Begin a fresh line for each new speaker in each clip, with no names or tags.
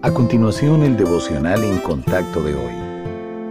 A continuación, el devocional en contacto de hoy.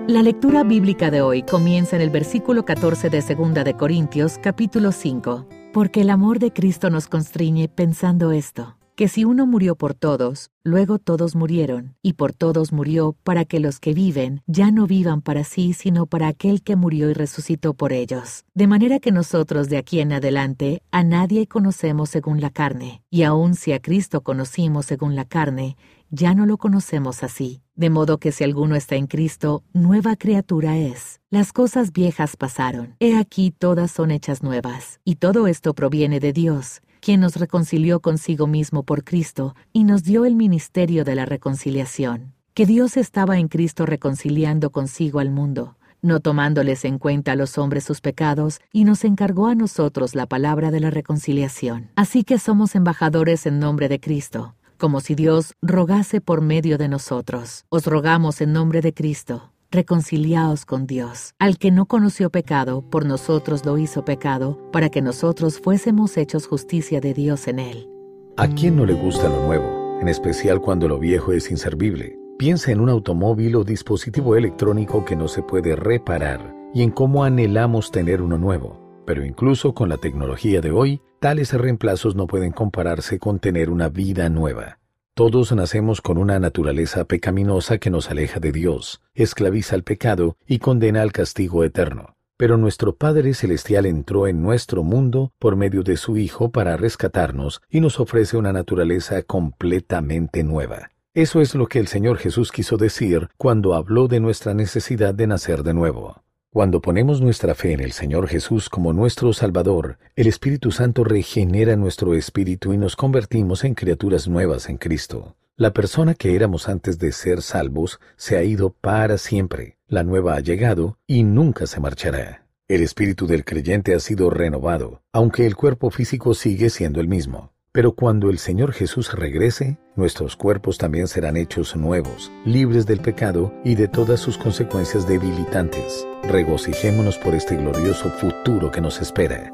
La lectura bíblica de hoy comienza en el versículo 14 de 2 de Corintios, capítulo 5. Porque el amor de Cristo nos constriñe pensando esto, que si uno murió por todos, luego todos murieron, y por todos murió para que los que viven ya no vivan para sí, sino para aquel que murió y resucitó por ellos. De manera que nosotros de aquí en adelante a nadie conocemos según la carne, y aun si a Cristo conocimos según la carne, ya no lo conocemos así. De modo que si alguno está en Cristo, nueva criatura es. Las cosas viejas pasaron. He aquí todas son hechas nuevas. Y todo esto proviene de Dios, quien nos reconcilió consigo mismo por Cristo y nos dio el ministerio de la reconciliación. Que Dios estaba en Cristo reconciliando consigo al mundo, no tomándoles en cuenta a los hombres sus pecados, y nos encargó a nosotros la palabra de la reconciliación. Así que somos embajadores en nombre de Cristo, como si Dios rogase por medio de nosotros. Os rogamos en nombre de Cristo reconciliaos con Dios. Al que no conoció pecado, por nosotros lo hizo pecado, para que nosotros fuésemos hechos justicia de Dios en él.
¿A quién no le gusta lo nuevo? En especial cuando lo viejo es inservible. Piensa en un automóvil o dispositivo electrónico que no se puede reparar y en cómo anhelamos tener uno nuevo. Pero incluso con la tecnología de hoy, tales reemplazos no pueden compararse con tener una vida nueva. Todos nacemos con una naturaleza pecaminosa que nos aleja de Dios, esclaviza al pecado y condena al castigo eterno. Pero nuestro Padre Celestial entró en nuestro mundo por medio de su Hijo para rescatarnos y nos ofrece una naturaleza completamente nueva. Eso es lo que el Señor Jesús quiso decir cuando habló de nuestra necesidad de nacer de nuevo. Cuando ponemos nuestra fe en el Señor Jesús como nuestro Salvador, el Espíritu Santo regenera nuestro espíritu y nos convertimos en criaturas nuevas en Cristo. La persona que éramos antes de ser salvos se ha ido para siempre. La nueva ha llegado y nunca se marchará. El espíritu del creyente ha sido renovado, aunque el cuerpo físico sigue siendo el mismo. Pero cuando el Señor Jesús regrese, nuestros cuerpos también serán hechos nuevos, libres del pecado y de todas sus consecuencias debilitantes. Regocijémonos por este glorioso futuro que nos espera.